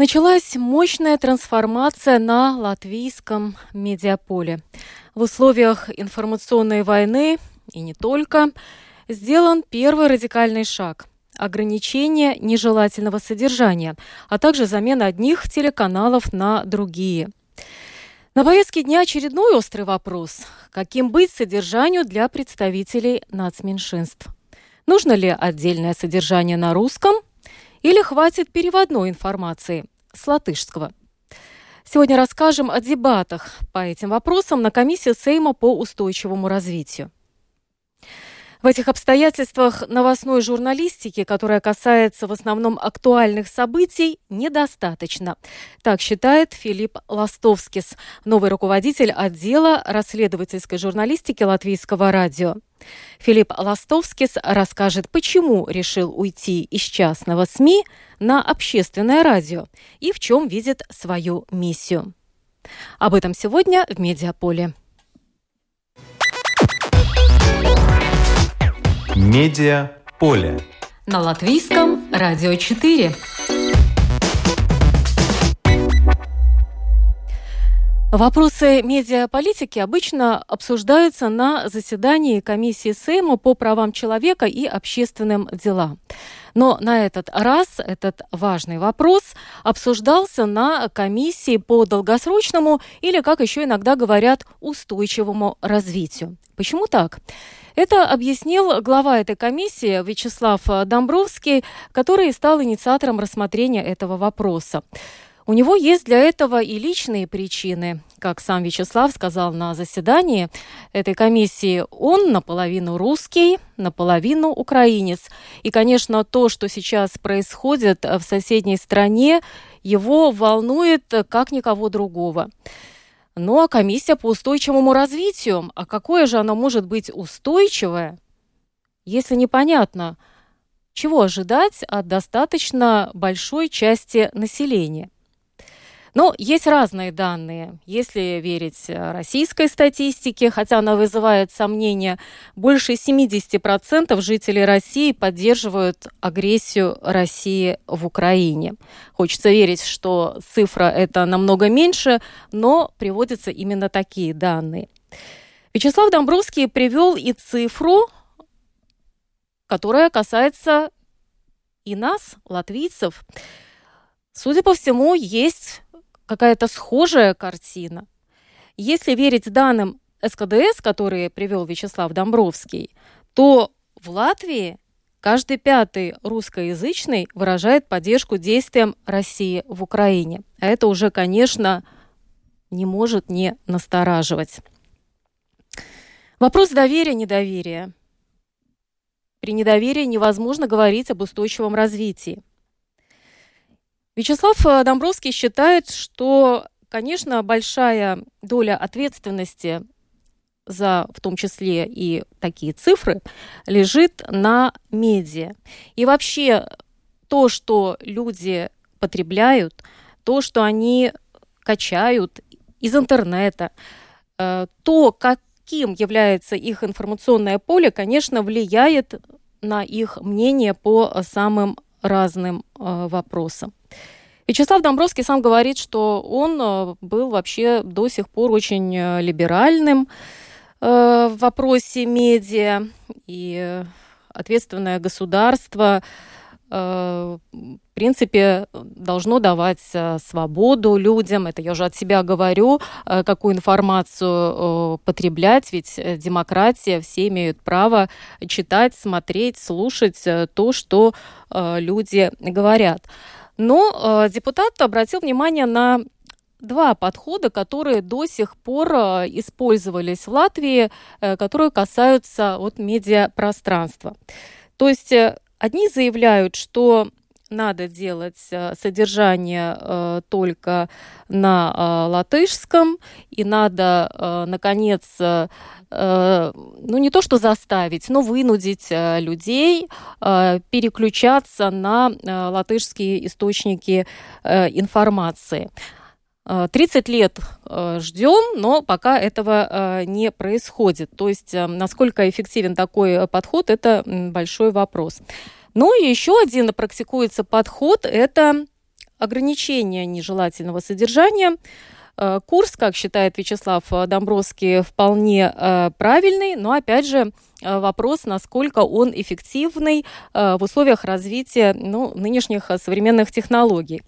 Началась мощная трансформация на латвийском медиаполе. В условиях информационной войны и не только сделан первый радикальный шаг – ограничение нежелательного содержания, а также замена одних телеканалов на другие. На повестке дня очередной острый вопрос – каким быть содержанию для представителей нацменьшинств – Нужно ли отдельное содержание на русском или хватит переводной информации с латышского? Сегодня расскажем о дебатах по этим вопросам на комиссии Сейма по устойчивому развитию. В этих обстоятельствах новостной журналистики, которая касается в основном актуальных событий, недостаточно. Так считает Филипп Ластовскис, новый руководитель отдела расследовательской журналистики Латвийского радио. Филипп Ластовскис расскажет, почему решил уйти из частного СМИ на общественное радио и в чем видит свою миссию. Об этом сегодня в Медиаполе. Медиа поле. На латвийском радио 4. Вопросы медиаполитики обычно обсуждаются на заседании комиссии Сейма по правам человека и общественным делам. Но на этот раз этот важный вопрос обсуждался на комиссии по долгосрочному или, как еще иногда говорят, устойчивому развитию. Почему так? Это объяснил глава этой комиссии Вячеслав Домбровский, который стал инициатором рассмотрения этого вопроса. У него есть для этого и личные причины. Как сам Вячеслав сказал на заседании этой комиссии, он наполовину русский, наполовину украинец. И, конечно, то, что сейчас происходит в соседней стране, его волнует как никого другого. Ну а комиссия по устойчивому развитию, а какое же оно может быть устойчивое, если непонятно, чего ожидать от достаточно большой части населения – но есть разные данные. Если верить э, российской статистике, хотя она вызывает сомнения, больше 70% жителей России поддерживают агрессию России в Украине. Хочется верить, что цифра это намного меньше, но приводятся именно такие данные. Вячеслав Домбровский привел и цифру, которая касается и нас, латвийцев. Судя по всему, есть какая-то схожая картина. Если верить данным СКДС, которые привел Вячеслав Домбровский, то в Латвии каждый пятый русскоязычный выражает поддержку действиям России в Украине. А это уже, конечно, не может не настораживать. Вопрос доверия-недоверия. При недоверии невозможно говорить об устойчивом развитии. Вячеслав э, Домбровский считает, что, конечно, большая доля ответственности за в том числе и такие цифры, лежит на медиа. И вообще то, что люди потребляют, то, что они качают из интернета, э, то, каким является их информационное поле, конечно, влияет на их мнение по самым разным э, вопросам. Вячеслав Домбровский сам говорит, что он э, был вообще до сих пор очень э, либеральным э, в вопросе медиа и ответственное государство в принципе, должно давать свободу людям. Это я уже от себя говорю, какую информацию потреблять, ведь демократия, все имеют право читать, смотреть, слушать то, что люди говорят. Но э, депутат обратил внимание на два подхода, которые до сих пор э, использовались в Латвии, э, которые касаются вот медиапространства. То есть одни заявляют, что надо делать содержание только на латышском, и надо, наконец, ну не то что заставить, но вынудить людей переключаться на латышские источники информации. 30 лет ждем, но пока этого не происходит. То есть, насколько эффективен такой подход, это большой вопрос. Ну и еще один практикуется подход – это ограничение нежелательного содержания. Э, курс, как считает Вячеслав Домбровский, вполне э, правильный, но опять же э, вопрос, насколько он эффективный в условиях развития ну, нынешних современных технологий.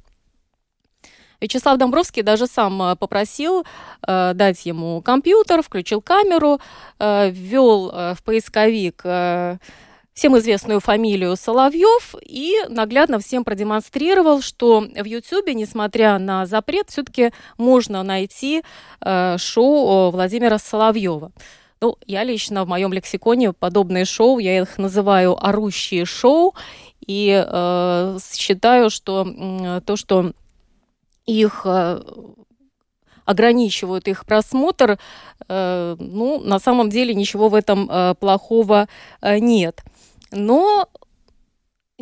Вячеслав Домбровский даже сам попросил э, дать ему компьютер, включил камеру, э, ввел э, в поисковик э, всем известную фамилию Соловьев и наглядно всем продемонстрировал, что в Ютьюбе, несмотря на запрет, все-таки можно найти э, шоу Владимира Соловьева. Ну, я лично в моем лексиконе подобные шоу, я их называю орущие шоу, и э, считаю, что э, то, что их э, ограничивают их просмотр, э, ну, на самом деле ничего в этом э, плохого э, нет. Но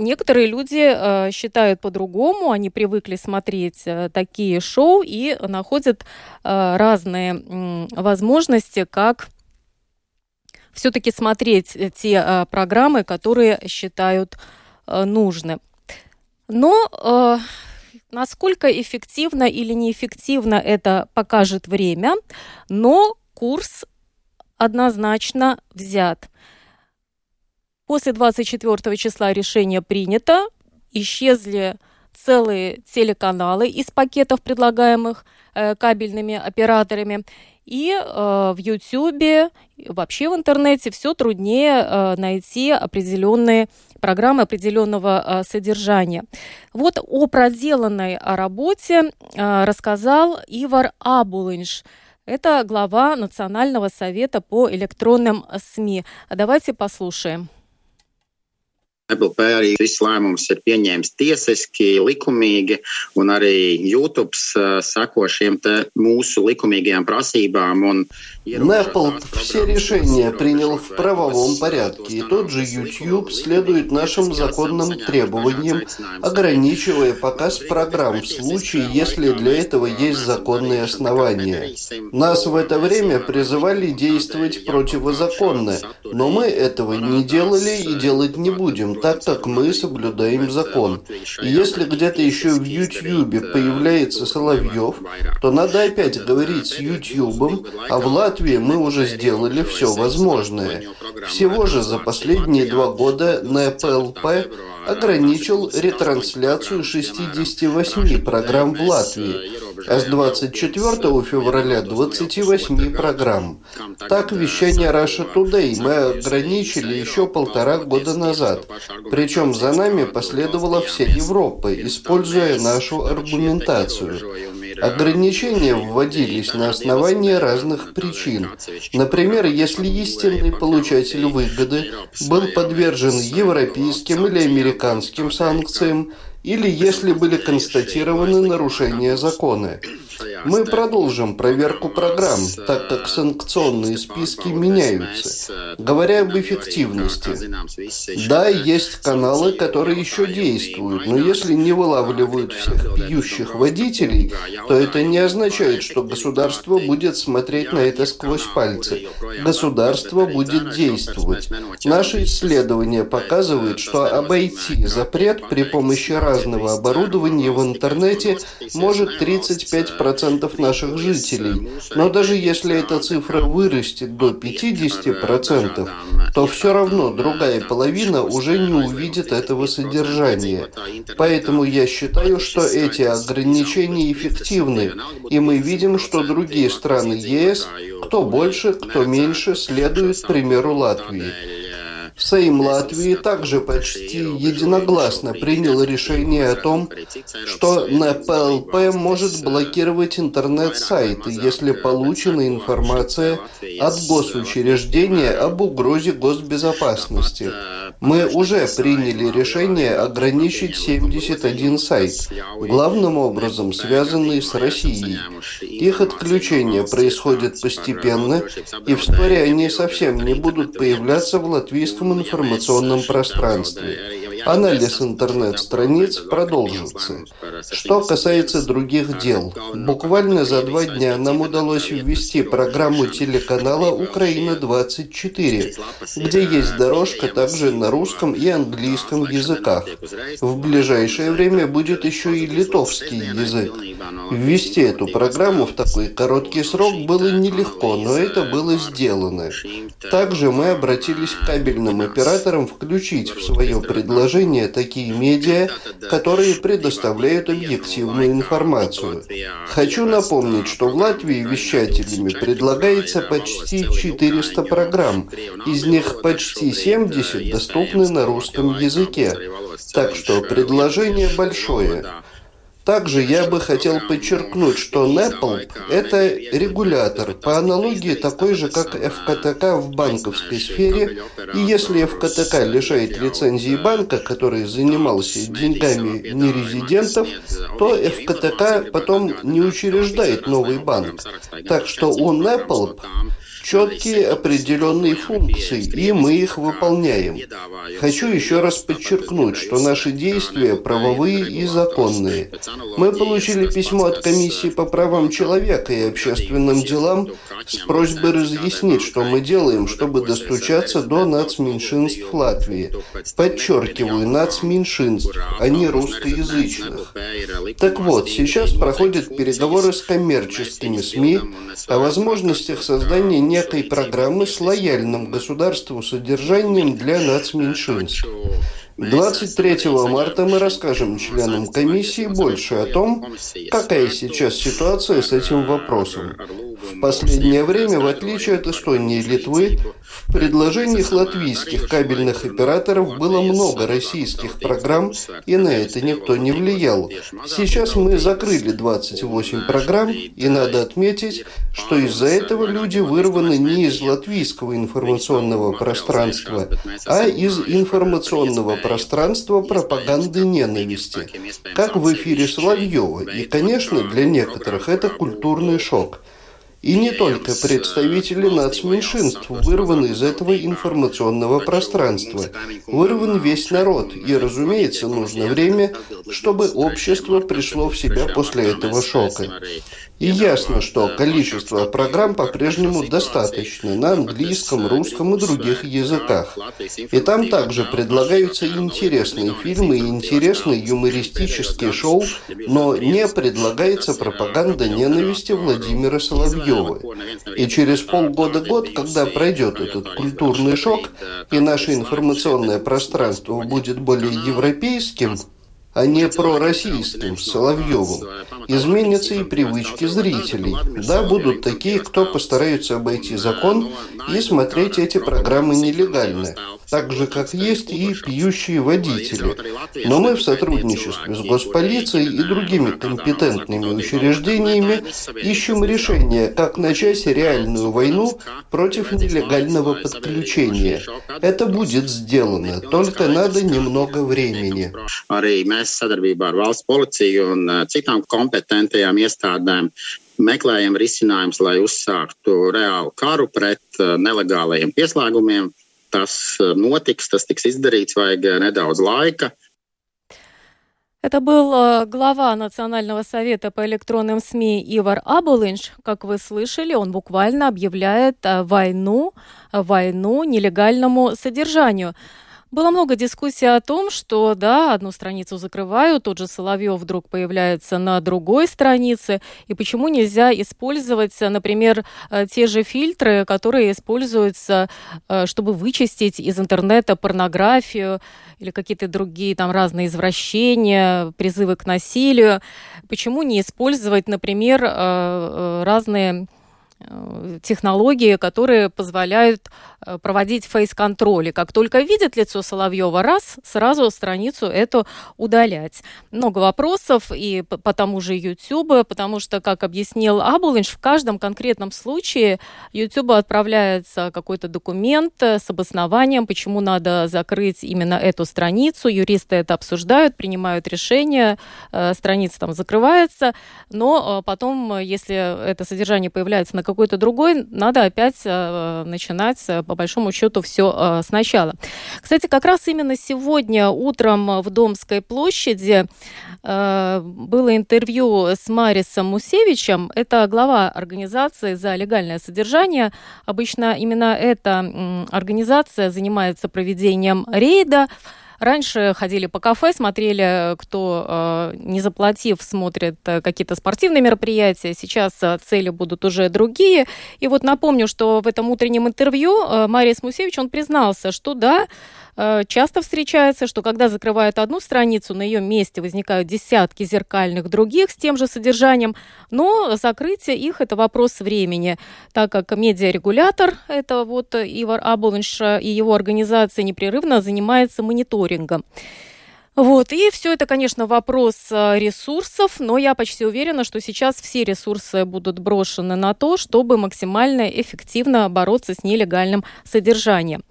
Некоторые люди э, считают по-другому, они привыкли смотреть э, такие шоу и находят э, разные возможности, как все-таки смотреть те программы, которые считают нужны. Но насколько эффективно или неэффективно это покажет время, но курс однозначно взят. После 24 числа решение принято, исчезли целые телеканалы из пакетов, предлагаемых э, кабельными операторами. И э, в YouTube, вообще в интернете все труднее э, найти определенные программы определенного э, содержания. Вот о проделанной работе э, рассказал Ивар Абулынш. Это глава Национального совета по электронным СМИ. Давайте послушаем. Apple arī viss lēmums ir pieņēmis tiesiski, likumīgi, un arī YouTube šiem mūsu likumīgajām prasībām. Un Apple все решения принял в правовом порядке, и тот же YouTube следует нашим законным требованиям, ограничивая показ программ в случае, если для этого есть законные основания. Нас в это время призывали действовать противозаконно, но мы этого не делали и делать не будем, так как мы соблюдаем закон. И если где-то еще в Ютьюбе появляется Соловьев, то надо опять говорить с Ютьюбом, а в Латвии мы уже сделали все возможное. Всего же за последние два года НПЛП ограничил ретрансляцию 68 программ в Латвии, с 24 февраля 28 программ. Так, вещание Russia Today мы ограничили еще полтора года назад. Причем за нами последовала вся Европа, используя нашу аргументацию. Ограничения вводились на основании разных причин. Например, если истинный получатель выгоды был подвержен европейским или американским санкциям, или если были констатированы нарушения закона. Мы продолжим проверку программ, так как санкционные списки меняются. Говоря об эффективности, да, есть каналы, которые еще действуют, но если не вылавливают всех пьющих водителей, то это не означает, что государство будет смотреть на это сквозь пальцы. Государство будет действовать. Наши исследования показывают, что обойти запрет при помощи разного оборудования в интернете может 35% наших жителей. Но даже если эта цифра вырастет до 50%, то все равно другая половина уже не увидит этого содержания. Поэтому я считаю, что эти ограничения эффективны, и мы видим, что другие страны ЕС, кто больше, кто меньше, следуют примеру Латвии. Сейм Латвии также почти единогласно принял решение о том, что НПЛП может блокировать интернет-сайты, если получена информация от госучреждения об угрозе госбезопасности. Мы уже приняли решение ограничить 71 сайт, главным образом связанный с Россией. Их отключение происходит постепенно, и вскоре они совсем не будут появляться в латвийском информационном пространстве. Анализ интернет-страниц продолжится. Что касается других дел, буквально за два дня нам удалось ввести программу телеканала «Украина-24», где есть дорожка также на русском и английском языках. В ближайшее время будет еще и литовский язык. Ввести эту программу в такой короткий срок было нелегко, но это было сделано. Также мы обратились к кабельным операторам включить в свое предложение такие медиа, которые предоставляют объективную информацию. Хочу напомнить, что в Латвии вещателями предлагается почти 400 программ, из них почти 70 доступны на русском языке. Так что предложение большое. Также я бы хотел подчеркнуть, что NEPL – это регулятор, по аналогии такой же, как ФКТК в банковской сфере, и если ФКТК лишает лицензии банка, который занимался деньгами нерезидентов, то ФКТК потом не учреждает новый банк. Так что у NEPL четкие определенные функции, и мы их выполняем. Хочу еще раз подчеркнуть, что наши действия правовые и законные. Мы получили письмо от Комиссии по правам человека и общественным делам с просьбой разъяснить, что мы делаем, чтобы достучаться до нацменьшинств Латвии. Подчеркиваю, нацменьшинств, а не русскоязычных. Так вот, сейчас проходят переговоры с коммерческими СМИ о возможностях создания некой программы с лояльным государству содержанием для нацменьшинств. 23 марта мы расскажем членам комиссии больше о том, какая сейчас ситуация с этим вопросом. В последнее время, в отличие от Эстонии и Литвы, в предложениях латвийских кабельных операторов было много российских программ, и на это никто не влиял. Сейчас мы закрыли 28 программ, и надо отметить, что из-за этого люди вырваны не из латвийского информационного пространства, а из информационного пространства пропаганды ненависти, как в эфире Соловьева. И, конечно, для некоторых это культурный шок. И не только представители нацменьшинств вырваны из этого информационного пространства. Вырван весь народ, и, разумеется, нужно время, чтобы общество пришло в себя после этого шока. И ясно, что количество программ по-прежнему достаточно на английском, русском и других языках. И там также предлагаются интересные фильмы и интересные юмористические шоу, но не предлагается пропаганда ненависти Владимира Соловьева. И через полгода-год, когда пройдет этот культурный шок, и наше информационное пространство будет более европейским, а не пророссийским Соловьевым. Изменятся и привычки зрителей. Да, будут такие, кто постараются обойти закон и смотреть эти программы нелегально так же, как есть и пьющие водители. Но мы в сотрудничестве с госполицией и другими компетентными учреждениями ищем решение, как начать реальную войну против нелегального подключения. Это будет сделано, только надо немного времени. meklējam risinājumus, lai uzsāktu reālu karu pret nelegālajiem pieslēgumiem, tas notiks, tas tiks izdarīts, vajag nedaudz laika. Это был глава Национального совета по электронным СМИ Ивар Абулинш. Как вы слышали, он буквально объявляет войну, войну нелегальному содержанию. Было много дискуссий о том, что, да, одну страницу закрывают, тот же Соловьев вдруг появляется на другой странице, и почему нельзя использовать, например, э, те же фильтры, которые используются, э, чтобы вычистить из интернета порнографию или какие-то другие там разные извращения, призывы к насилию. Почему не использовать, например, э, разные технологии, которые позволяют проводить фейс-контроль. И как только видит лицо Соловьева, раз, сразу страницу эту удалять. Много вопросов и по тому же YouTube, потому что, как объяснил Абулинш, в каждом конкретном случае YouTube отправляется какой-то документ с обоснованием, почему надо закрыть именно эту страницу. Юристы это обсуждают, принимают решение, э, страница там закрывается, но потом, если это содержание появляется на какой-то другой, надо опять э, начинать, э, по большому счету, все э, сначала. Кстати, как раз именно сегодня утром в Домской площади было интервью с Марисом Мусевичем. Это глава организации за легальное содержание. Обычно именно эта организация занимается проведением рейда Раньше ходили по кафе, смотрели, кто, э, не заплатив, смотрит э, какие-то спортивные мероприятия. Сейчас э, цели будут уже другие. И вот напомню, что в этом утреннем интервью Марис Мусевич, он признался, что да, Э, часто встречается, что когда закрывают одну страницу, на ее месте возникают десятки зеркальных других с тем же содержанием, но закрытие их – это вопрос времени, так как медиарегулятор, это вот Ивар Абуланш и его организация непрерывно занимается мониторингом. Вот, и все это, конечно, вопрос э, ресурсов, но я почти уверена, что сейчас все ресурсы будут брошены на то, чтобы максимально эффективно бороться с нелегальным содержанием.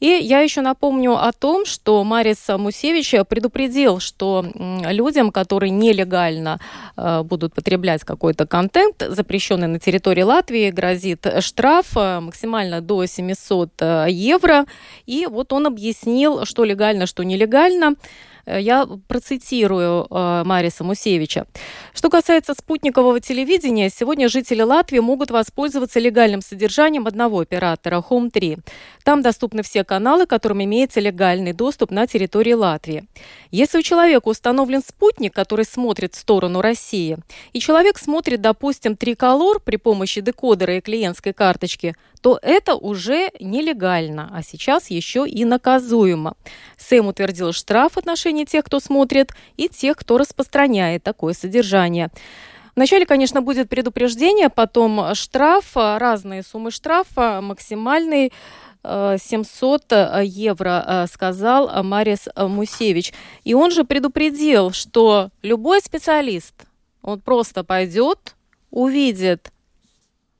И я еще напомню о том, что Марис Мусевич предупредил, что людям, которые нелегально э, будут потреблять какой-то контент, запрещенный на территории Латвии, грозит штраф э, максимально до 700 э, евро. И вот он объяснил, что легально, что нелегально. Я процитирую э, Мариса Мусевича. Что касается спутникового телевидения, сегодня жители Латвии могут воспользоваться легальным содержанием одного оператора Home 3. Там доступны все каналы, которым имеется легальный доступ на территории Латвии. Если у человека установлен спутник, который смотрит в сторону России, и человек смотрит, допустим, триколор при помощи декодера и клиентской карточки, то это уже нелегально, а сейчас еще и наказуемо. Сэм утвердил штраф в отношении тех, кто смотрит, и тех, кто распространяет такое содержание. Вначале, конечно, будет предупреждение, потом штраф, разные суммы штрафа, максимальный 700 э, евро, э, сказал Марис Мусевич. И он же предупредил, что любой специалист, он просто пойдет, увидит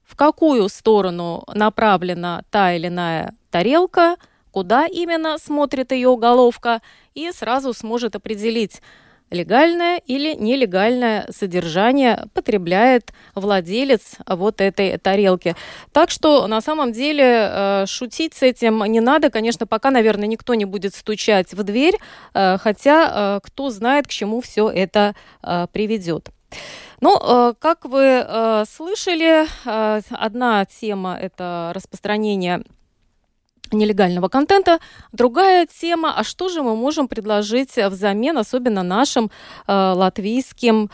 в какую сторону направлена та или иная тарелка, куда именно смотрит ее головка, и сразу сможет определить, легальное или нелегальное содержание потребляет владелец вот этой тарелки. Так что на самом деле э, шутить с этим не надо. Конечно, пока, наверное, никто не будет стучать в дверь, э, хотя э, кто знает, к чему все это приведет. Ну, как вы слышали, одна тема – это распространение нелегального контента. Другая тема, а что же мы можем предложить взамен, особенно нашим латвийским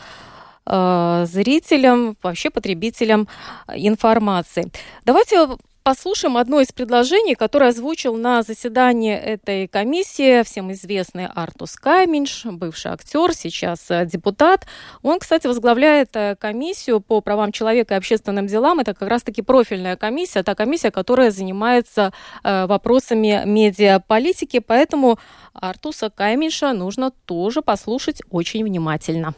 зрителям, вообще потребителям информации. Давайте послушаем одно из предложений, которое озвучил на заседании этой комиссии всем известный Артус Каминш, бывший актер, сейчас э, депутат. Он, кстати, возглавляет э, комиссию по правам человека и общественным делам. Это как раз-таки профильная комиссия, та комиссия, которая занимается э, вопросами медиаполитики. Поэтому Артуса Каминша нужно тоже послушать очень внимательно.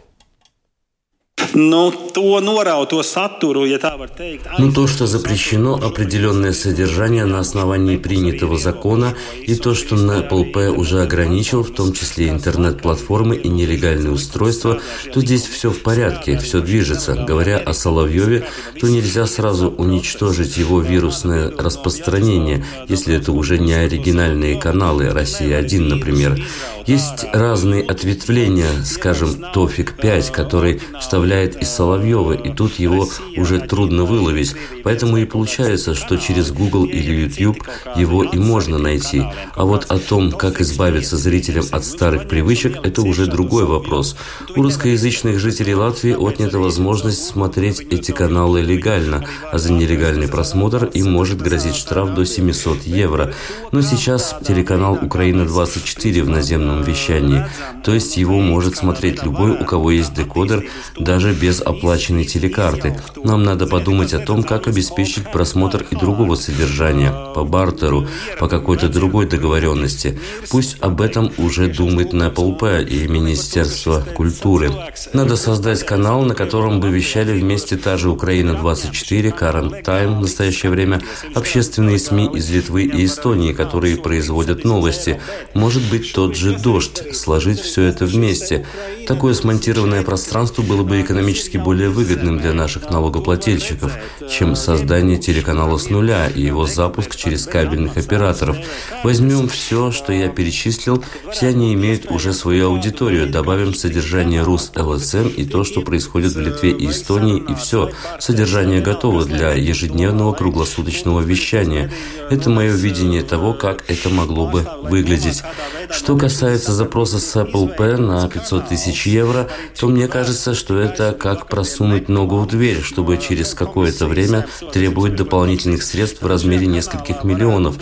Но то, что запрещено определенное содержание на основании принятого закона, и то, что НПЛП уже ограничил, в том числе интернет-платформы и нелегальные устройства, то здесь все в порядке, все движется. Говоря о Соловьеве, то нельзя сразу уничтожить его вирусное распространение, если это уже не оригинальные каналы, Россия-1, например. Есть разные ответвления, скажем, Тофик-5, который вставляет из Соловьева, и тут его уже трудно выловить. Поэтому и получается, что через Google или YouTube его и можно найти. А вот о том, как избавиться зрителям от старых привычек, это уже другой вопрос. У русскоязычных жителей Латвии отнята возможность смотреть эти каналы легально, а за нелегальный просмотр им может грозить штраф до 700 евро. Но сейчас телеканал «Украина-24» в наземном вещании, то есть его может смотреть любой, у кого есть декодер, даже уже без оплаченной телекарты. Нам надо подумать о том, как обеспечить просмотр и другого содержания, по бартеру, по какой-то другой договоренности. Пусть об этом уже думает НПЛП и Министерство культуры. Надо создать канал, на котором бы вещали вместе та же Украина-24, Current Time в настоящее время, общественные СМИ из Литвы и Эстонии, которые производят новости. Может быть, тот же «Дождь», сложить все это вместе. Такое смонтированное пространство было бы экономически более выгодным для наших налогоплательщиков, чем создание телеканала с нуля и его запуск через кабельных операторов. Возьмем все, что я перечислил, все они имеют уже свою аудиторию, добавим содержание РУС ЛСМ и то, что происходит в Литве и Эстонии, и все. Содержание готово для ежедневного круглосуточного вещания. Это мое видение того, как это могло бы выглядеть. Что касается запроса с Apple Pay на 500 тысяч евро, то мне кажется, что это как просунуть ногу в дверь, чтобы через какое-то время требовать дополнительных средств в размере нескольких миллионов.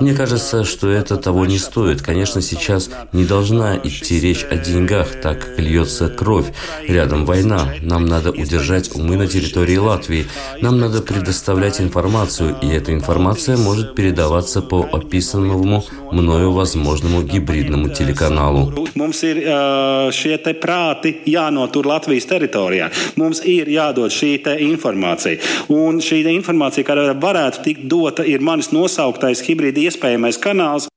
Мне кажется, что это того не стоит. Конечно, сейчас не должна идти речь о деньгах, так как льется кровь. Рядом война. Нам надо удержать умы на территории Латвии. Нам надо предоставлять информацию, и эта информация может передаваться по описанному мною возможному гибридному телеканалу. Mums ir šie te prāti jānotur. Mums ir jādod šī informācija. Un šī informācija, kāda varētu tikt dota, ir manis nosauktais hibrīda iespējamais kanāls.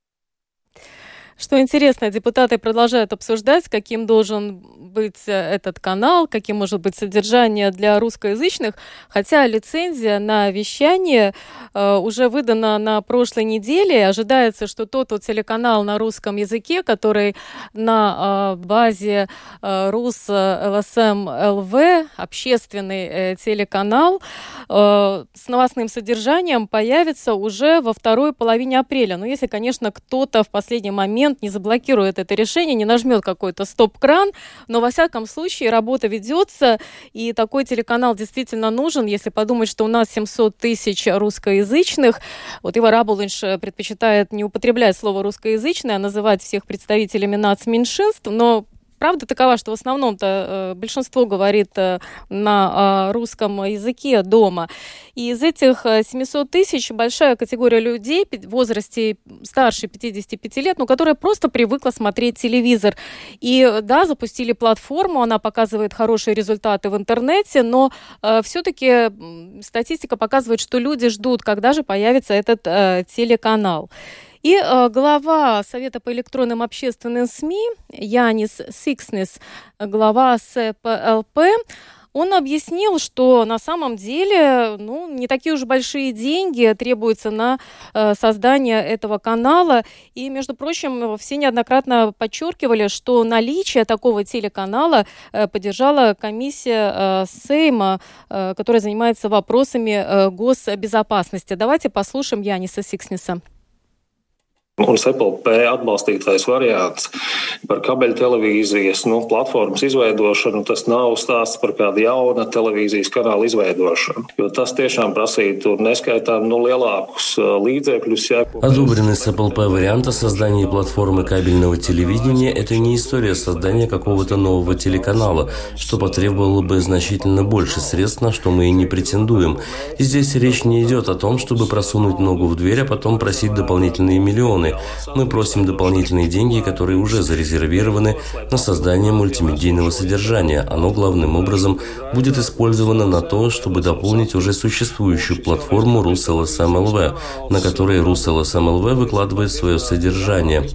Что интересно, депутаты продолжают обсуждать, каким должен быть э, этот канал, каким может быть содержание для русскоязычных, хотя лицензия на вещание э, уже выдана на прошлой неделе. Ожидается, что тот вот телеканал на русском языке, который на э, базе э, РУС ЛСМ ЛВ, общественный э, телеканал, э, с новостным содержанием появится уже во второй половине апреля. Но если, конечно, кто-то в последний момент момент не заблокирует это решение, не нажмет какой-то стоп-кран, но во всяком случае работа ведется, и такой телеканал действительно нужен, если подумать, что у нас 700 тысяч русскоязычных. Вот Ива Рабулинш предпочитает не употреблять слово русскоязычное, а называть всех представителями нацменьшинств, но правда такова, что в основном-то э, большинство говорит э, на э, русском языке дома. И из этих 700 тысяч большая категория людей в возрасте старше 55 лет, ну, которая просто привыкла смотреть телевизор. И да, запустили платформу, она показывает хорошие результаты в интернете, но все-таки статистика показывает, что люди ждут, когда же появится этот телеканал. И э, глава Совета по электронным общественным СМИ Янис Сикснес, глава СПЛП, он объяснил, что на самом деле ну, не такие уж большие деньги требуются на э, создание этого канала. И, между прочим, все неоднократно подчеркивали, что наличие такого телеканала э, поддержала комиссия э, Сейма, э, которая занимается вопросами э, госбезопасности. Давайте послушаем Яниса Сикснеса. Un SEPLP atbalstītais variants par kabeļtelevīzijas nu, platformas izveidošanu, tas nav stāsts par kādu jaunu televīzijas kanālu izveidošanu, jo tas tiešām prasītu neskaitām nu, lielākus līdzekļus. Ja... Одобренный SEPLP вариант о создании платформы кабельного телевидения – это не история создания какого-то нового телеканала, что потребовало бы значительно больше средств, на что мы и не претендуем. И здесь речь не идет о том, чтобы просунуть ногу в дверь, а потом просить дополнительные миллионы стороны, мы просим дополнительные деньги, которые уже зарезервированы на создание мультимедийного содержания. Оно главным образом будет использовано на то, чтобы дополнить уже существующую платформу RusLSMLV, на которой RusLSMLV выкладывает свое содержание.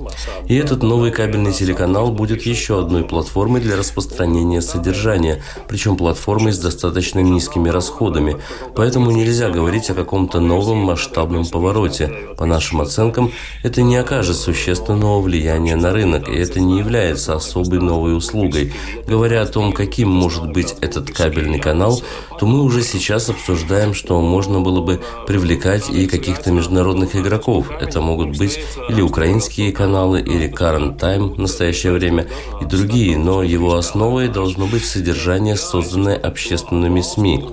И этот новый кабельный телеканал будет еще одной платформой для распространения содержания, причем платформой с достаточно низкими расходами. Поэтому нельзя говорить о каком-то новом масштабном повороте. По нашим оценкам, это не окажет существенного влияния на рынок, и это не является особой новой услугой. Говоря о том, каким может быть этот кабельный канал, то мы уже сейчас обсуждаем, что можно было бы привлекать и каких-то международных игроков. Это могут быть или украинские каналы, или Current Time в настоящее время, и другие, но его основой должно быть содержание, созданное общественными СМИ.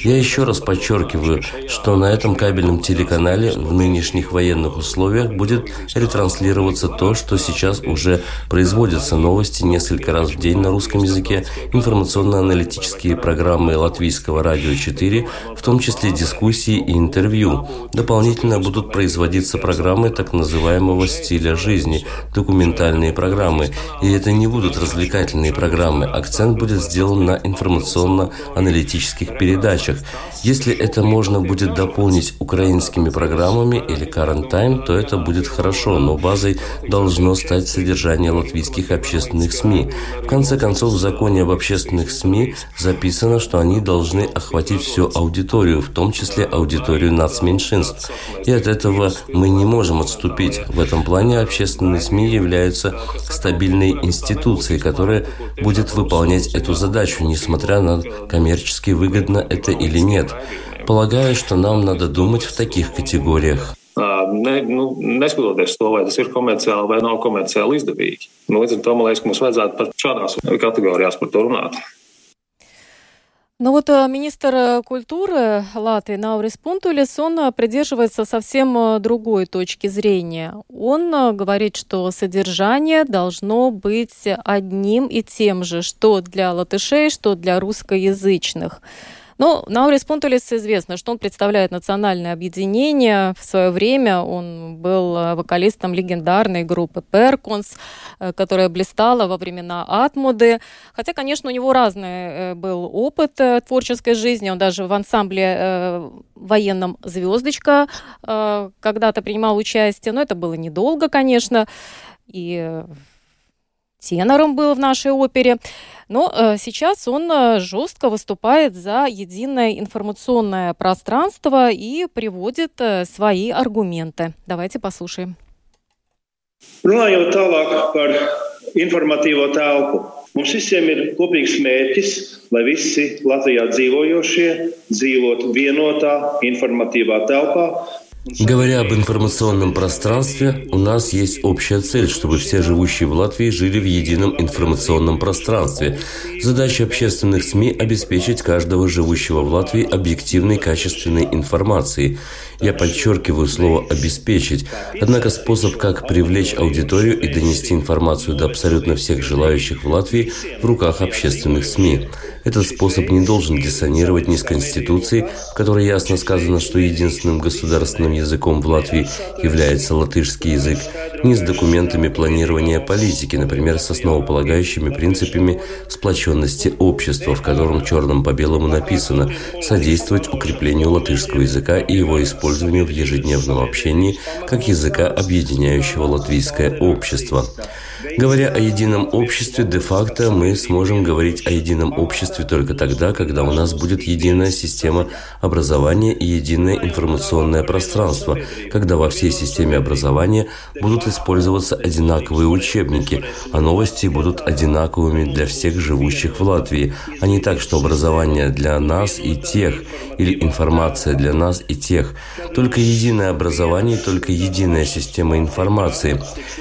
Я еще раз подчеркиваю, что на этом кабельном телеканале в нынешних военных условиях будет ретранслироваться то, что сейчас уже производятся новости несколько раз в день на русском языке, информационно-аналитические программы Латвийского радио 4, в том числе дискуссии и интервью. Дополнительно будут производиться программы так называемого стиля жизни, документальные программы. И это не будут развлекательные программы. Акцент будет сделан на информационно-аналитических передачах. Если это можно будет дополнить украинскими программами или current time, то это будет хорошо, но базой должно стать содержание латвийских общественных СМИ. В конце концов, в законе об общественных СМИ записано, что они должны охватить всю аудиторию, в том числе аудиторию нацменьшинств. И от этого мы не можем отступить. В этом плане общественные СМИ являются стабильной институцией, которая будет выполнять эту задачу, несмотря на коммерчески выгодно это или нет. Полагаю, что нам надо думать в таких категориях. Ne, nu, neskatoties to, vai tas ir komerciāli vai nav komerciāli izdevīgi. Nu, līdz ar to man liekas, ka mums vajadzētu pat šādās kategorijās par to runāt. Ну вот э, министр э, культуры Латвии Наурис Пунтулис, он э, придерживается совсем другой точки зрения. Он говорит, что содержание должно быть одним и тем же, что для латышей, что для русскоязычных. Но ну, Наурис Пунтулис известно, что он представляет национальное объединение. В свое время он был э, вокалистом легендарной группы Перконс, э, которая блистала во времена Атмуды. Хотя, конечно, у него разный э, был опыт творческой жизни. Он даже в ансамбле военном «Звездочка» когда-то принимал участие. Но это было недолго, конечно. И тенором был в нашей опере. Но э, сейчас он э, жестко выступает за единое информационное пространство и приводит э, свои аргументы. Давайте послушаем. Runājot tālāk par informatīvo telpu. Mums visiem ir kopīgs mērķis, lai visi Latvijā dzīvojošie dzīvotu vienotā informatīvā telpā Говоря об информационном пространстве, у нас есть общая цель, чтобы все живущие в Латвии жили в едином информационном пространстве. Задача общественных СМИ – обеспечить каждого живущего в Латвии объективной качественной информацией. Я подчеркиваю слово «обеспечить». Однако способ, как привлечь аудиторию и донести информацию до абсолютно всех желающих в Латвии, в руках общественных СМИ. Этот способ не должен диссонировать ни с Конституцией, в которой ясно сказано, что единственным государственным языком в Латвии является латышский язык, ни с документами планирования политики, например, с основополагающими принципами сплоченности общества, в котором черным по белому написано «содействовать укреплению латышского языка и его использованию в ежедневном общении как языка, объединяющего латвийское общество». Говоря о едином обществе, де-факто мы сможем говорить о едином обществе только тогда, когда у нас будет единая система образования и единое информационное пространство, когда во всей системе образования будут использоваться одинаковые учебники, а новости будут одинаковыми для всех живущих в Латвии, а не так, что образование для нас и тех, или информация для нас и тех. Только единое образование, только единая система информации.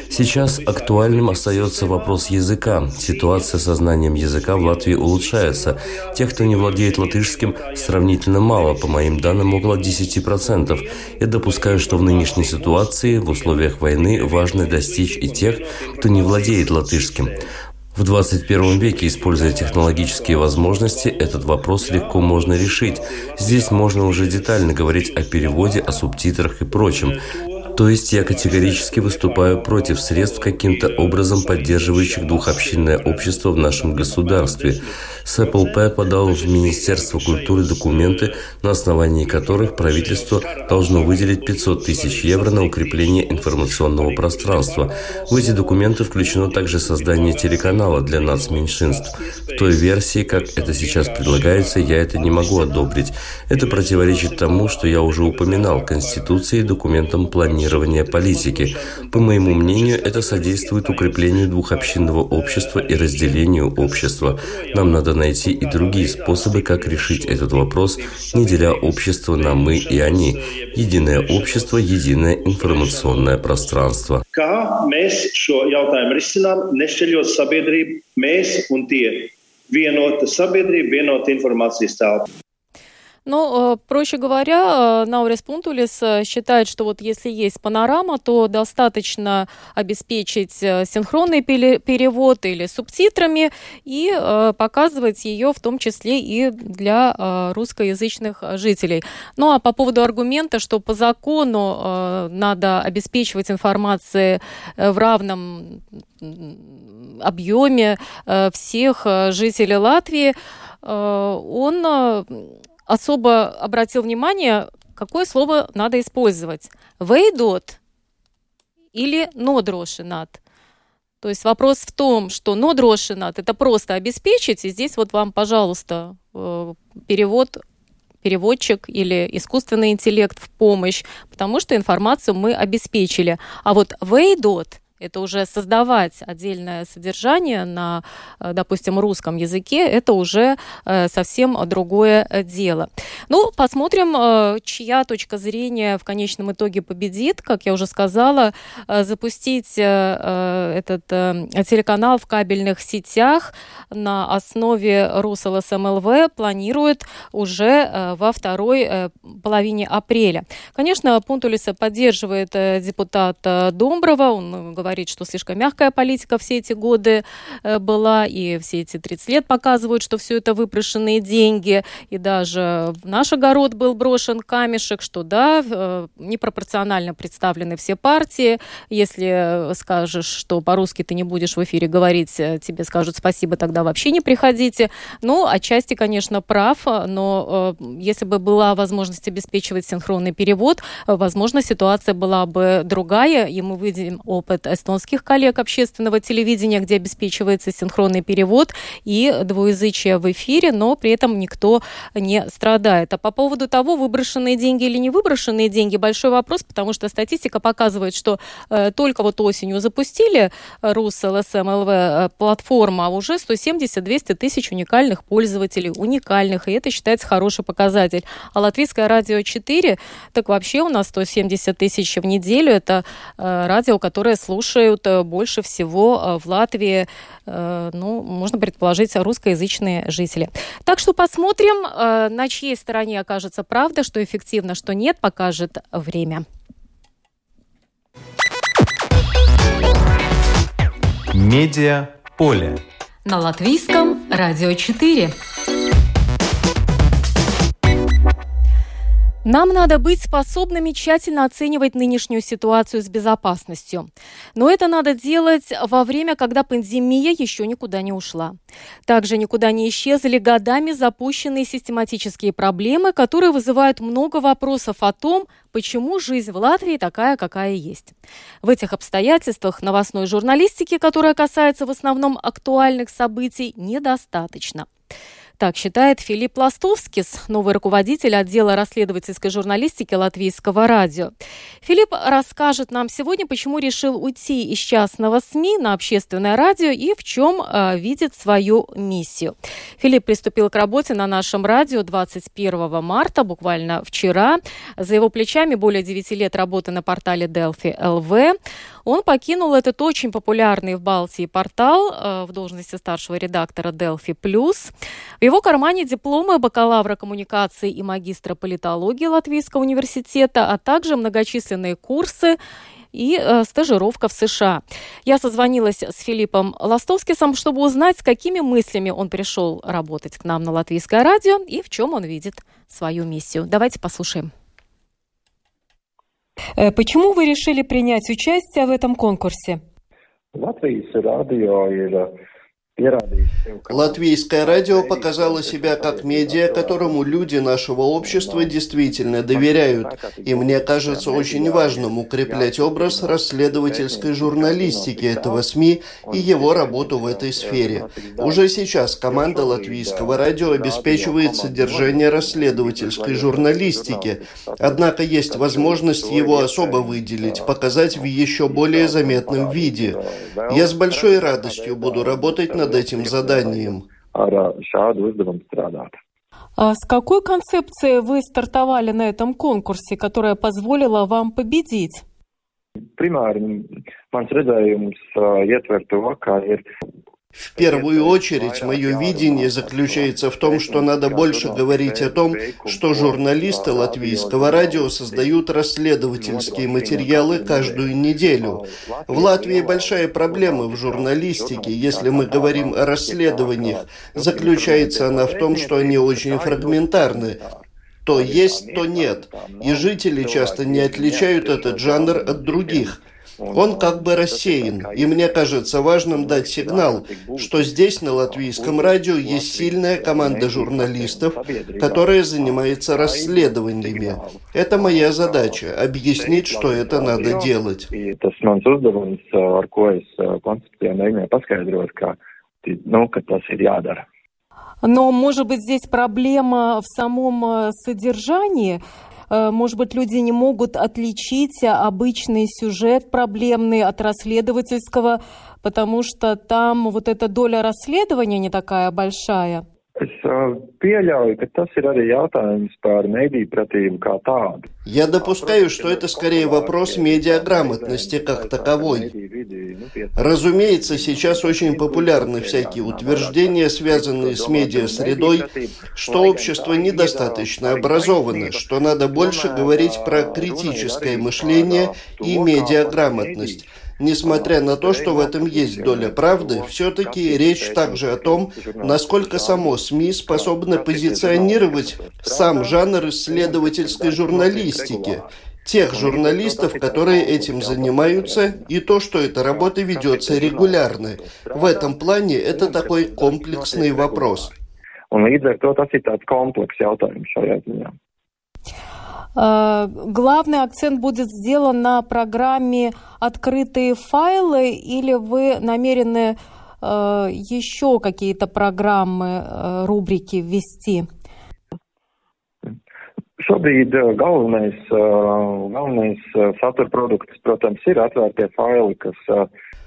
Сейчас актуальным остается вопрос языка. Ситуация со знанием языка в Латвии улучшается. Тех, кто не владеет латышским, сравнительно мало, по моим данным, около 10%. Я допускаю, что в нынешней ситуации, в условиях войны, важно достичь и тех, кто не владеет латышским. В 21 веке, используя технологические возможности, этот вопрос легко можно решить. Здесь можно уже детально говорить о переводе, о субтитрах и прочем. То есть я категорически выступаю против средств, каким-то образом поддерживающих двухобщинное общество в нашем государстве. СПЛП подал в Министерство культуры документы, на основании которых правительство должно выделить 500 тысяч евро на укрепление информационного пространства. В эти документы включено также создание телеканала для нацменьшинств. В той версии, как это сейчас предлагается, я это не могу одобрить. Это противоречит тому, что я уже упоминал, Конституции и документам планирования политики. По моему мнению, это содействует укреплению двухобщинного общества и разделению общества. Нам надо найти и другие способы, как решить этот вопрос, не деля общество на «мы» и «они». Единое общество, единое информационное пространство. Ну, э, проще говоря, э, Наурис Пунтулис э, считает, что вот если есть панорама, то достаточно обеспечить синхронный перевод или субтитрами и показывать ее в том числе и для русскоязычных жителей. Ну, а по поводу аргумента, что по закону надо обеспечивать информацию в равном объеме всех жителей Латвии, он особо обратил внимание, какое слово надо использовать. Вейдот или нодрошинат. То есть вопрос в том, что нодрошинат – это просто обеспечить, и здесь вот вам, пожалуйста, э, перевод переводчик или искусственный интеллект в помощь, потому что информацию мы обеспечили. А вот вейдот – это уже создавать отдельное содержание на, э, допустим, русском языке, это уже э, совсем другое дело. Ну, посмотрим, э, чья точка зрения в конечном итоге победит. Как я уже сказала, запустить этот телеканал в кабельных сетях на основе РусЛСМЛВ планируют уже во второй половине апреля. Конечно, Пунтулиса поддерживает депутат Домброва, он говорит, говорит, что слишком мягкая политика все эти годы э, была, и все эти 30 лет показывают, что все это выпрошенные деньги, и даже в наш огород был брошен камешек, что да, э, непропорционально представлены все партии. Если скажешь, что по-русски ты не будешь в эфире говорить, э, тебе скажут спасибо, тогда вообще не приходите. Ну, отчасти, конечно, прав, но если бы была возможность обеспечивать синхронный перевод, возможно, ситуация была бы другая, и мы видим опыт эстонских коллег общественного телевидения, где обеспечивается синхронный перевод и двуязычие в эфире, но при этом никто не страдает. А по поводу того, выброшенные деньги или не выброшенные деньги, большой вопрос, потому что статистика показывает, что э, только вот осенью запустили РУС ЛСМ э, платформа, а уже 170-200 тысяч уникальных пользователей, уникальных, и это считается хороший показатель. А Латвийское радио 4, так вообще у нас 170 тысяч в неделю, это э, радио, которое слушает слушают э, больше всего э, в Латвии, э, ну, можно предположить, русскоязычные жители. Так что посмотрим, на чьей стороне окажется правда, что эффективно, что нет, покажет время. Медиа поле. На латвийском радио 4. Нам надо быть способными тщательно оценивать нынешнюю ситуацию с безопасностью. Но это надо делать во время, когда пандемия еще никуда не ушла. Также никуда не исчезли годами запущенные систематические проблемы, которые вызывают много вопросов о том, почему жизнь в Латвии такая, какая есть. В этих обстоятельствах новостной журналистики, которая касается в основном актуальных событий, недостаточно. Так считает Филипп Ластовскис, новый руководитель отдела расследовательской журналистики Латвийского радио. Филипп расскажет нам сегодня, почему решил уйти из частного СМИ на общественное радио и в чем э, видит свою миссию. Филипп приступил к работе на нашем радио 21 марта, буквально вчера. За его плечами более 9 лет работы на портале Delphi LV. Он покинул этот очень популярный в Балтии портал э, в должности старшего редактора Delphi+. В его кармане дипломы бакалавра коммуникации и магистра политологии Латвийского университета, а также многочисленные курсы и э, стажировка в США. Я созвонилась с Филиппом Ластовскисом, чтобы узнать, с какими мыслями он пришел работать к нам на Латвийское радио и в чем он видит свою миссию. Давайте послушаем. Э, почему вы решили принять участие в этом конкурсе? Латвijas radio ir Латвийское радио показало себя как медиа, которому люди нашего общества действительно доверяют. И мне кажется очень важным укреплять образ расследовательской журналистики этого СМИ и его работу в этой сфере. Уже сейчас команда Латвийского радио обеспечивает содержание расследовательской журналистики. Однако есть возможность его особо выделить, показать в еще более заметном виде. Я с большой радостью буду работать над над этим заданием. А с какой концепцией вы стартовали на этом конкурсе, которая позволила вам победить? Primāri mans redzējums ietver to, ka ir В первую очередь, мое видение заключается в том, что надо больше говорить о том, что журналисты латвийского радио создают расследовательские материалы каждую неделю. В Латвии большая проблема в журналистике, если мы говорим о расследованиях. Заключается она в том, что они очень фрагментарны. То есть, то нет. И жители часто не отличают этот жанр от других. Он как бы рассеян, и мне кажется важным дать сигнал, что здесь на латвийском радио есть сильная команда журналистов, которая занимается расследованиями. Это моя задача – объяснить, что это надо делать. Но, может быть, здесь проблема в самом э, содержании, может быть, люди не могут отличить обычный сюжет проблемный от расследовательского, потому что там вот эта доля расследования не такая большая. Es pieļauju, ka tas ir arī jautājums par mediju pratību kā tādu. Я допускаю, что это скорее вопрос медиаграмотности как таковой. Разумеется, сейчас очень популярны всякие утверждения, связанные с медиасредой, что общество недостаточно образовано, что надо больше говорить про критическое мышление и медиаграмотность. Несмотря на то, что в этом есть доля правды, все-таки речь также о том, насколько само СМИ способно позиционировать сам жанр исследовательской журналистики, тех журналистов, которые этим занимаются, и то, что эта работа ведется регулярно. В этом плане это такой комплексный вопрос. Un līdz ar to tas ir tāds komplekss jautājums šajā ziņā. Э, главный акцент будет сделан на программе «Открытые файлы» или вы намерены э, еще какие-то программы, э, рубрики ввести? Šobrīd galvenais, galvenais satura produkts, protams, ir atvērtie faili, kas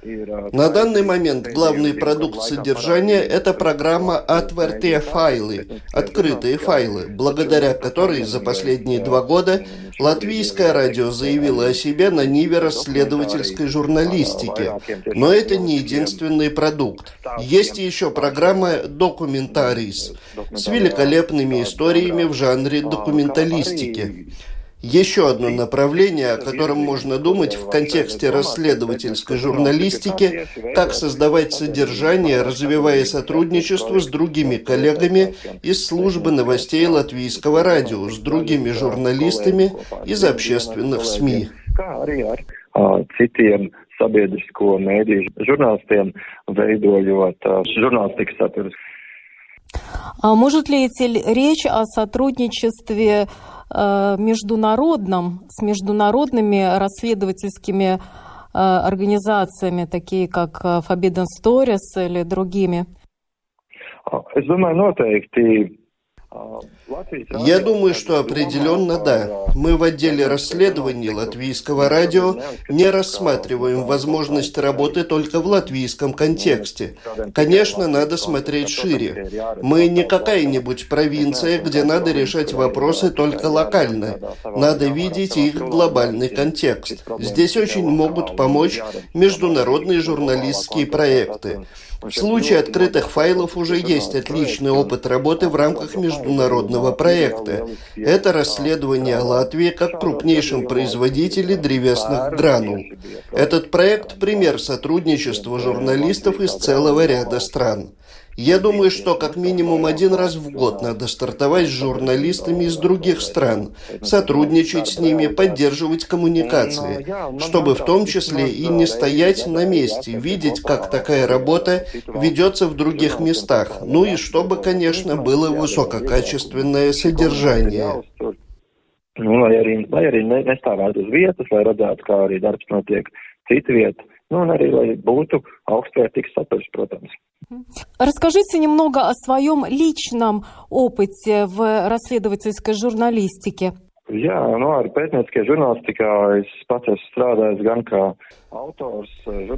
на данный момент главный продукт содержания – это программа «Отвертые файлы» – открытые файлы, благодаря которой за последние два года латвийское радио заявило о себе на ниве расследовательской журналистики. Но это не единственный продукт. Есть еще программа «Документарис» с великолепными историями в жанре документалистики. Еще одно направление, о котором можно думать в контексте расследовательской журналистики, как создавать содержание, развивая сотрудничество с другими коллегами из службы новостей латвийского радио, с другими журналистами из общественных СМИ. sabiedrisko mēdīju žurnālistiem, veidojot žurnālistikas saturus. Может ли идти речь о сотрудничестве международном, с международными расследовательскими э, организациями, такие как э, Forbidden Stories или другими? Es domāju, noteikti я думаю, что определенно да. Мы в отделе расследований латвийского радио не рассматриваем возможность работы только в латвийском контексте. Конечно, надо смотреть шире. Мы не какая-нибудь провинция, где надо решать вопросы только локально. Надо видеть их глобальный контекст. Здесь очень могут помочь международные журналистские проекты. В случае открытых файлов уже есть отличный опыт работы в рамках международного проекта. Это расследование о Латвии как крупнейшем производителе древесных гранул. Этот проект – пример сотрудничества журналистов из целого ряда стран. Я думаю, что как минимум один раз в год надо стартовать с журналистами из других стран, сотрудничать с ними, поддерживать коммуникации, чтобы в том числе и не стоять на месте, видеть, как такая работа ведется в других местах, ну и чтобы, конечно, было высококачественное содержание. Nu, lai arī, lai arī nestāvētu uz vietas, lai redzētu, kā arī darbs notiek citviet, un arī, lai būtu augstvērtīgs saturs, protams. Расскажите немного о своем личном опыте в расследовательской журналистике. Jā, nu, ar pētnieciskajā žurnālistikā es pats esmu strādājis gan kā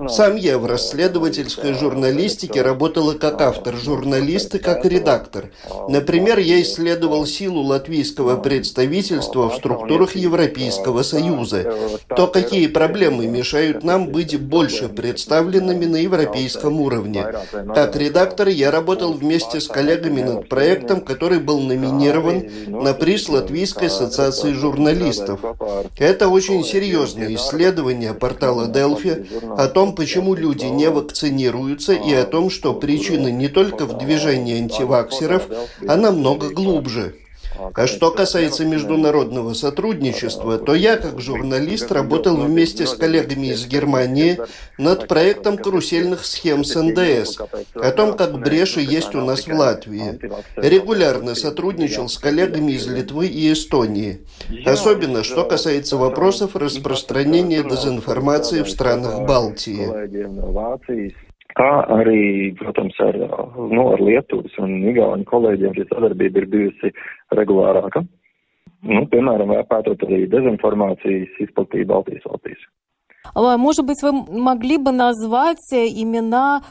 Сам я в расследовательской журналистике работала как автор журналист и как редактор. Например, я исследовал силу латвийского представительства в структурах Европейского Союза. То, какие проблемы мешают нам быть больше представленными на европейском уровне. Как редактор я работал вместе с коллегами над проектом, который был номинирован на приз Латвийской ассоциации журналистов. Это очень серьезное исследование портала Делфи о том, почему люди не вакцинируются и о том, что причина не только в движении антиваксеров, а намного глубже. А что касается международного сотрудничества, то я, как журналист, работал вместе с коллегами из Германии над проектом карусельных схем с НДС, о том, как бреши есть у нас в Латвии. Регулярно сотрудничал с коллегами из Литвы и Эстонии. Особенно, что касается вопросов распространения дезинформации в странах Балтии kā arī, protams, ar, nu, ar Lietuvas un Igauņu kolēģiem šī sadarbība ir bijusi regulārāka. Nu, piemēram, vēpētot arī dezinformācijas izplatību Baltijas valstīs. Может быть, вы могли бы назвать имена э,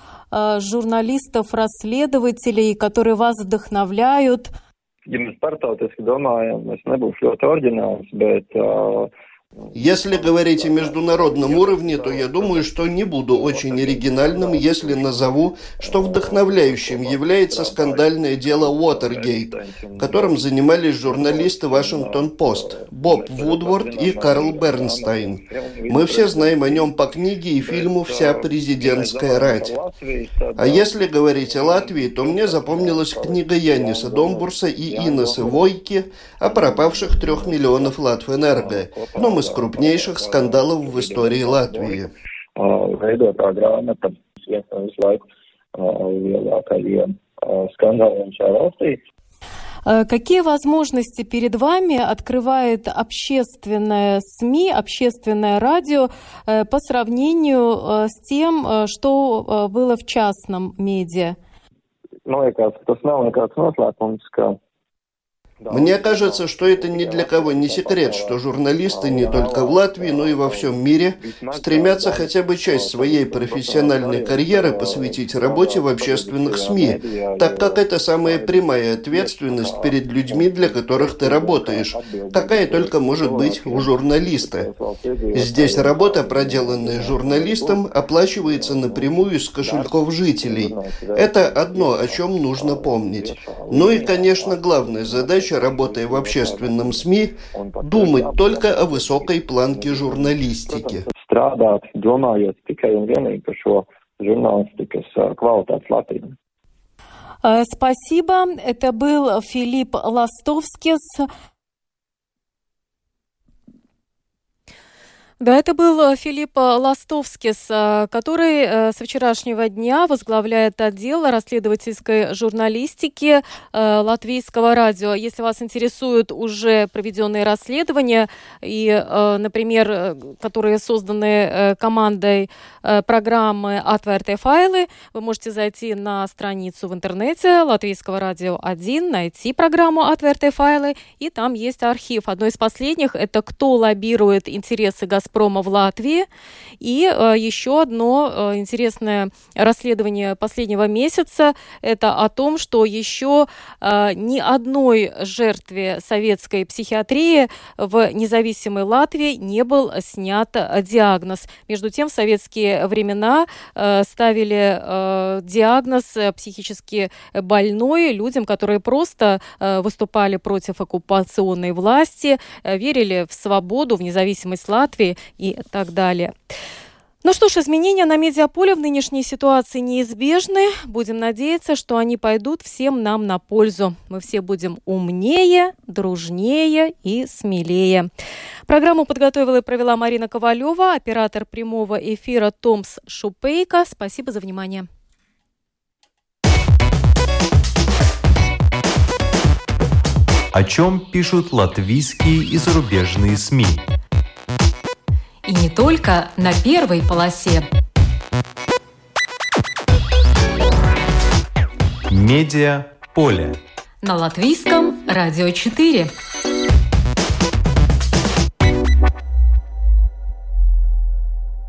журналистов-расследователей, которые вас вдохновляют? Ja mēs startautiski domājam, es nebūšu ļoti oriģināls, bet uh, Если говорить о международном уровне, то я думаю, что не буду очень оригинальным, если назову, что вдохновляющим является скандальное дело Уотергейт, которым занимались журналисты Вашингтон-Пост Боб Вудворд и Карл Бернстайн. Мы все знаем о нем по книге и фильму «Вся президентская рать». А если говорить о Латвии, то мне запомнилась книга Яниса Домбурса и Инеса Войки о пропавших трех миллионов Латвэнерго. Но мы из крупнейших скандалов в истории Латвии. Lielākajiem skandāliem šajā valstī. Какие возможности перед вами открывает общественное СМИ, общественное радио по сравнению с тем, что было в частном медиа? Man liekas, tas nav nekāds noslēpums, ka мне кажется, что это ни для кого не секрет, что журналисты не только в Латвии, но и во всем мире стремятся хотя бы часть своей профессиональной карьеры посвятить работе в общественных СМИ, так как это самая прямая ответственность перед людьми, для которых ты работаешь, какая только может быть у журналиста. Здесь работа, проделанная журналистом, оплачивается напрямую из кошельков жителей. Это одно, о чем нужно помнить. Ну и, конечно, главная задача задача, работая в общественном СМИ, думать только о высокой планке журналистики. Domājot tikai un vienīgi par šo žurnālistikas kvalitātes Latviju. Спасибо. Это был Филипп Ластовскис, Да, это был э, Филипп Ластовскис, э, который э, с вчерашнего дня возглавляет отдел расследовательской журналистики Латвийского радио. Если вас интересуют уже проведенные расследования и, например, которые созданы командой программы «Отвертые файлы», вы можете зайти на страницу в интернете Латвийского радио 1, найти программу «Отвертые файлы», и там есть архив. Одно из последних – это «Кто лоббирует интересы Газпрома «Газпрома» в Латвии. И э, еще одно э, интересное расследование последнего месяца – это о том, что еще э, ни одной жертве советской психиатрии в независимой Латвии не был снят диагноз. Между тем, в советские времена ставили диагноз психически больной людям, которые просто выступали против оккупационной власти, верили в свободу, в независимость Латвии и так далее. Ну что ж, изменения на медиаполе в нынешней ситуации неизбежны. Будем надеяться, что они пойдут всем нам на пользу. Мы все будем умнее, дружнее и смелее. Программу подготовила и провела Марина Ковалева, оператор прямого эфира Томс Шупейка. Спасибо за внимание. О чем пишут латвийские и зарубежные СМИ? И не только на первой полосе. Медиа поле. На латвийском радио 4.